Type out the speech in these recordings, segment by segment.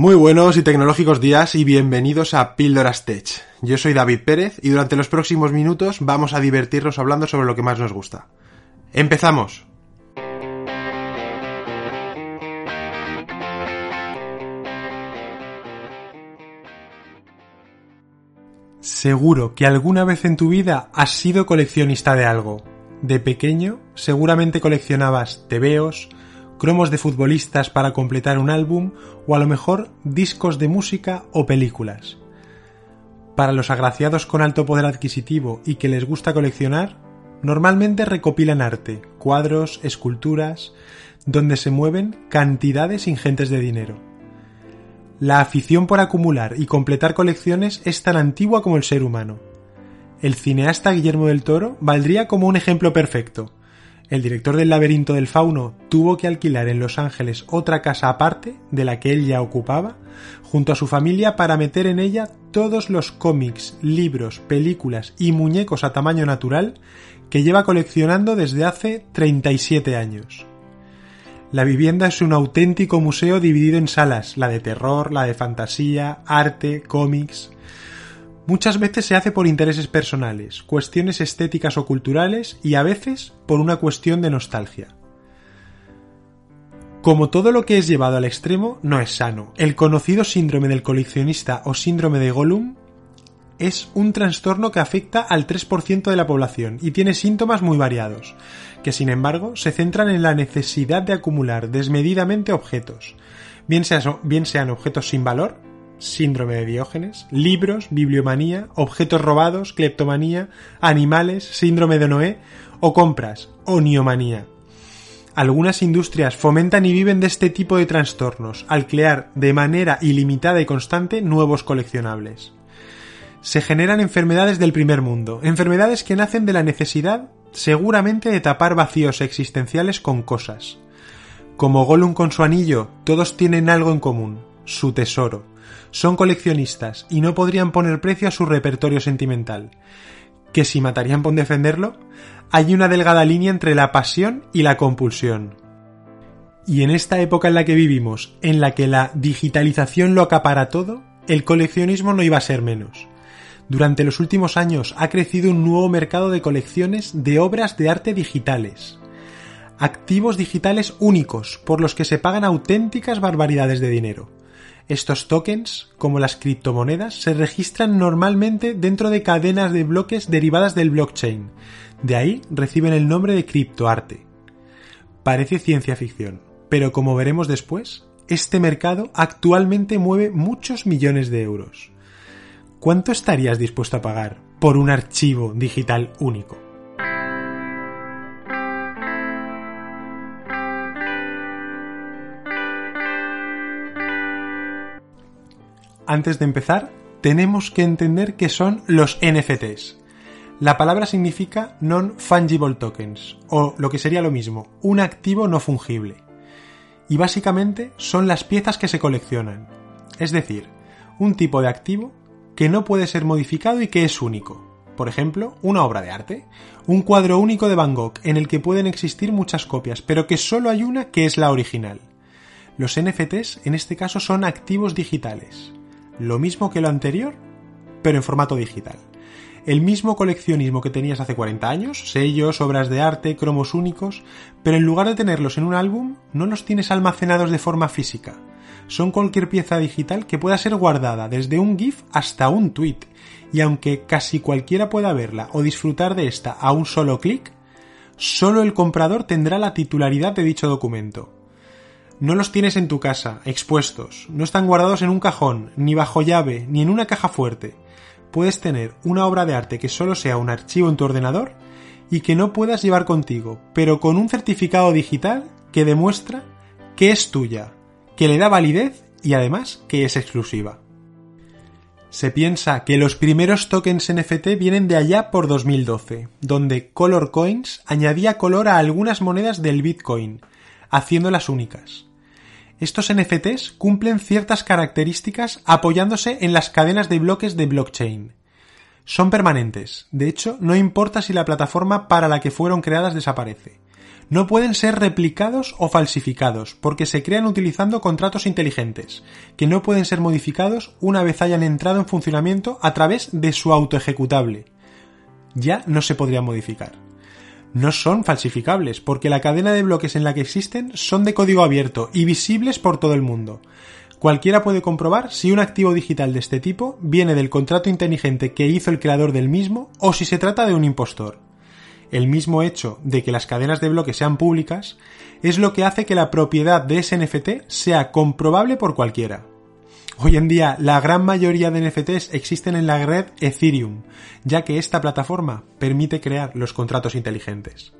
Muy buenos y tecnológicos días y bienvenidos a Píldoras Tech. Yo soy David Pérez y durante los próximos minutos vamos a divertirnos hablando sobre lo que más nos gusta. ¡Empezamos! Seguro que alguna vez en tu vida has sido coleccionista de algo. De pequeño, seguramente coleccionabas tebeos, cromos de futbolistas para completar un álbum o a lo mejor discos de música o películas. Para los agraciados con alto poder adquisitivo y que les gusta coleccionar, normalmente recopilan arte, cuadros, esculturas, donde se mueven cantidades ingentes de dinero. La afición por acumular y completar colecciones es tan antigua como el ser humano. El cineasta Guillermo del Toro valdría como un ejemplo perfecto el director del laberinto del fauno tuvo que alquilar en Los Ángeles otra casa aparte de la que él ya ocupaba, junto a su familia para meter en ella todos los cómics, libros, películas y muñecos a tamaño natural que lleva coleccionando desde hace 37 años. La vivienda es un auténtico museo dividido en salas, la de terror, la de fantasía, arte, cómics. Muchas veces se hace por intereses personales, cuestiones estéticas o culturales y a veces por una cuestión de nostalgia. Como todo lo que es llevado al extremo no es sano, el conocido síndrome del coleccionista o síndrome de Gollum es un trastorno que afecta al 3% de la población y tiene síntomas muy variados, que sin embargo se centran en la necesidad de acumular desmedidamente objetos, bien, sean objetos sin valor, síndrome de Diógenes, libros, bibliomanía, objetos robados, cleptomanía, animales, síndrome de Noé o compras, oniomanía. Algunas industrias fomentan y viven de este tipo de trastornos al crear de manera ilimitada y constante nuevos coleccionables. Se generan enfermedades del primer mundo, enfermedades que nacen de la necesidad seguramente de tapar vacíos existenciales con cosas. Como Gollum con su anillo, todos tienen algo en común, su tesoro, son coleccionistas y no podrían poner precio a su repertorio sentimental. ¿Que si matarían por defenderlo? Hay una delgada línea entre la pasión y la compulsión. Y en esta época en la que vivimos, en la que la digitalización lo acapara todo, el coleccionismo no iba a ser menos. Durante los últimos años ha crecido un nuevo mercado de colecciones de obras de arte digitales. Activos digitales únicos, por los que se pagan auténticas barbaridades de dinero. Estos tokens, como las criptomonedas, se registran normalmente dentro de cadenas de bloques derivadas del blockchain. De ahí reciben el nombre de criptoarte. Parece ciencia ficción, pero como veremos después, este mercado actualmente mueve muchos millones de euros. ¿Cuánto estarías dispuesto a pagar por un archivo digital único? Antes de empezar, tenemos que entender qué son los NFTs. La palabra significa Non-Fungible Tokens, o lo que sería lo mismo, un activo no fungible. Y básicamente son las piezas que se coleccionan. Es decir, un tipo de activo que no puede ser modificado y que es único. Por ejemplo, una obra de arte, un cuadro único de Van Gogh en el que pueden existir muchas copias, pero que solo hay una que es la original. Los NFTs en este caso son activos digitales lo mismo que lo anterior, pero en formato digital. El mismo coleccionismo que tenías hace 40 años, sellos, obras de arte, cromos únicos, pero en lugar de tenerlos en un álbum, no los tienes almacenados de forma física. Son cualquier pieza digital que pueda ser guardada, desde un GIF hasta un tweet, y aunque casi cualquiera pueda verla o disfrutar de esta a un solo clic, solo el comprador tendrá la titularidad de dicho documento. No los tienes en tu casa, expuestos, no están guardados en un cajón, ni bajo llave, ni en una caja fuerte. Puedes tener una obra de arte que solo sea un archivo en tu ordenador y que no puedas llevar contigo, pero con un certificado digital que demuestra que es tuya, que le da validez y además que es exclusiva. Se piensa que los primeros tokens NFT vienen de allá por 2012, donde Color Coins añadía color a algunas monedas del Bitcoin, haciéndolas únicas. Estos NFTs cumplen ciertas características apoyándose en las cadenas de bloques de blockchain. Son permanentes, de hecho, no importa si la plataforma para la que fueron creadas desaparece. No pueden ser replicados o falsificados, porque se crean utilizando contratos inteligentes, que no pueden ser modificados una vez hayan entrado en funcionamiento a través de su autoejecutable. Ya no se podrían modificar. No son falsificables, porque la cadena de bloques en la que existen son de código abierto y visibles por todo el mundo. Cualquiera puede comprobar si un activo digital de este tipo viene del contrato inteligente que hizo el creador del mismo o si se trata de un impostor. El mismo hecho de que las cadenas de bloques sean públicas es lo que hace que la propiedad de ese NFT sea comprobable por cualquiera. Hoy en día la gran mayoría de NFTs existen en la red Ethereum, ya que esta plataforma permite crear los contratos inteligentes.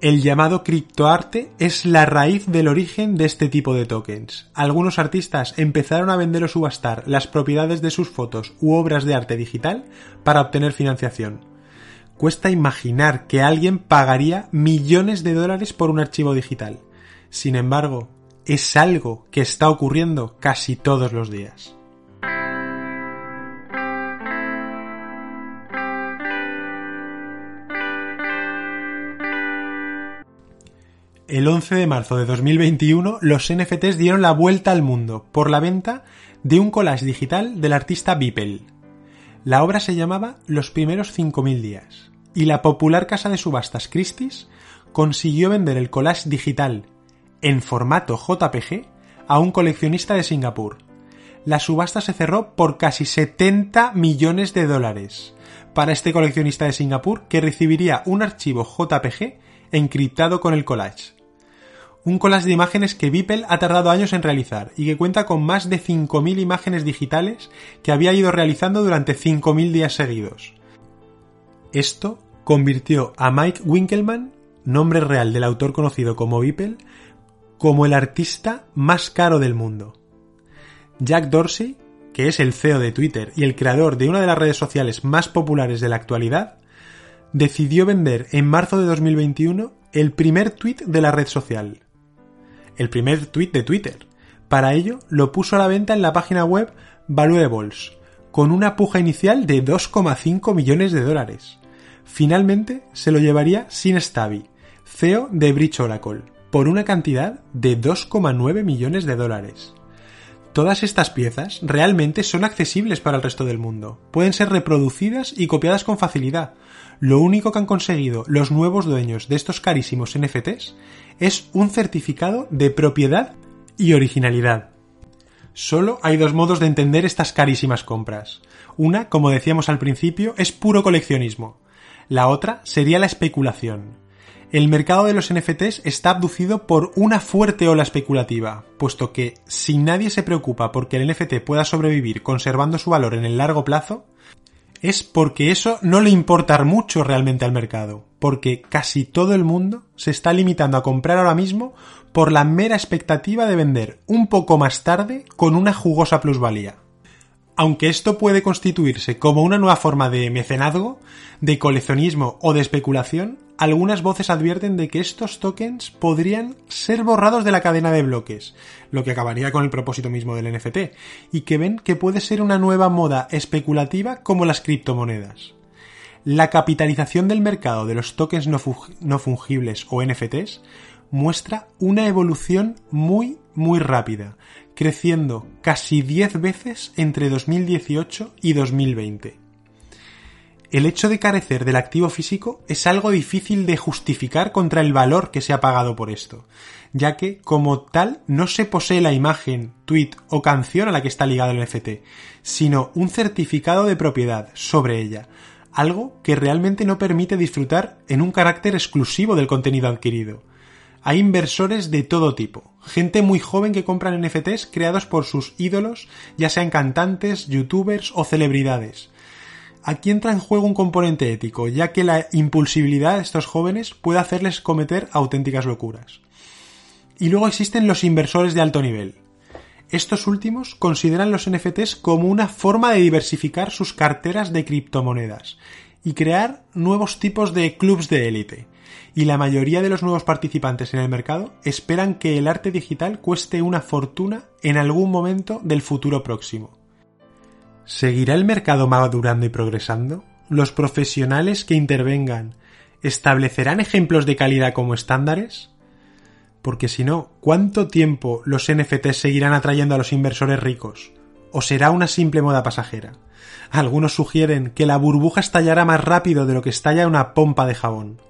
El llamado criptoarte es la raíz del origen de este tipo de tokens. Algunos artistas empezaron a vender o subastar las propiedades de sus fotos u obras de arte digital para obtener financiación. Cuesta imaginar que alguien pagaría millones de dólares por un archivo digital. Sin embargo, es algo que está ocurriendo casi todos los días. El 11 de marzo de 2021, los NFTs dieron la vuelta al mundo por la venta de un collage digital del artista Beeple. La obra se llamaba Los primeros 5.000 días, y la popular casa de subastas Christie's consiguió vender el collage digital en formato JPG a un coleccionista de Singapur. La subasta se cerró por casi 70 millones de dólares para este coleccionista de Singapur que recibiría un archivo JPG encriptado con el collage. Un collage de imágenes que Beeple ha tardado años en realizar y que cuenta con más de 5.000 imágenes digitales que había ido realizando durante 5.000 días seguidos. Esto convirtió a Mike Winkelmann, nombre real del autor conocido como Beeple, como el artista más caro del mundo. Jack Dorsey, que es el CEO de Twitter y el creador de una de las redes sociales más populares de la actualidad, decidió vender en marzo de 2021 el primer tweet de la red social. El primer tweet de Twitter. Para ello lo puso a la venta en la página web Valuables, con una puja inicial de 2,5 millones de dólares. Finalmente se lo llevaría Sin Stabi, CEO de Bridge Oracle, por una cantidad de 2,9 millones de dólares. Todas estas piezas realmente son accesibles para el resto del mundo. Pueden ser reproducidas y copiadas con facilidad. Lo único que han conseguido los nuevos dueños de estos carísimos NFTs es un certificado de propiedad y originalidad. Solo hay dos modos de entender estas carísimas compras. Una, como decíamos al principio, es puro coleccionismo. La otra sería la especulación el mercado de los NFTs está abducido por una fuerte ola especulativa, puesto que si nadie se preocupa porque el NFT pueda sobrevivir conservando su valor en el largo plazo, es porque eso no le importa mucho realmente al mercado, porque casi todo el mundo se está limitando a comprar ahora mismo por la mera expectativa de vender un poco más tarde con una jugosa plusvalía. Aunque esto puede constituirse como una nueva forma de mecenazgo, de coleccionismo o de especulación, algunas voces advierten de que estos tokens podrían ser borrados de la cadena de bloques, lo que acabaría con el propósito mismo del NFT, y que ven que puede ser una nueva moda especulativa como las criptomonedas. La capitalización del mercado de los tokens no, fungibles o NFTs muestra una evolución muy, muy rápida, creciendo casi 10 veces entre 2018 y 2020. El hecho de carecer del activo físico es algo difícil de justificar contra el valor que se ha pagado por esto, ya que como tal no se posee la imagen, tweet o canción a la que está ligado el NFT, sino un certificado de propiedad sobre ella, algo que realmente no permite disfrutar en un carácter exclusivo del contenido adquirido. Hay inversores de todo tipo, gente muy joven que compran NFTs creados por sus ídolos, ya sean cantantes, youtubers o celebridades. Aquí entra en juego un componente ético, ya que la impulsibilidad de estos jóvenes puede hacerles cometer auténticas locuras. Y luego existen los inversores de alto nivel. Estos últimos consideran los NFTs como una forma de diversificar sus carteras de criptomonedas y crear nuevos tipos de clubs de élite, y la mayoría de los nuevos participantes en el mercado esperan que el arte digital cueste una fortuna en algún momento del futuro próximo. ¿Seguirá el mercado madurando y progresando? ¿Los profesionales que intervengan ¿Establecerán ejemplos de calidad como estándares? Porque si no, ¿cuánto tiempo los NFTs seguirán atrayendo a los inversores ricos? ¿O será una simple moda pasajera? Algunos sugieren que la burbuja estallará más rápido de lo que estalla una pompa de jabón.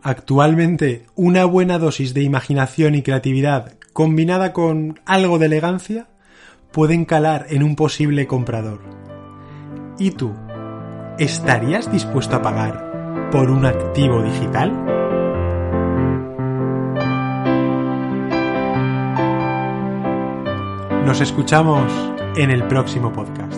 Actualmente, una buena dosis de imaginación y creatividad combinada con algo de elegancia pueden calar en un posible comprador. ¿Y tú? ¿Estarías dispuesto a pagar por un activo digital? Nos escuchamos en el próximo podcast.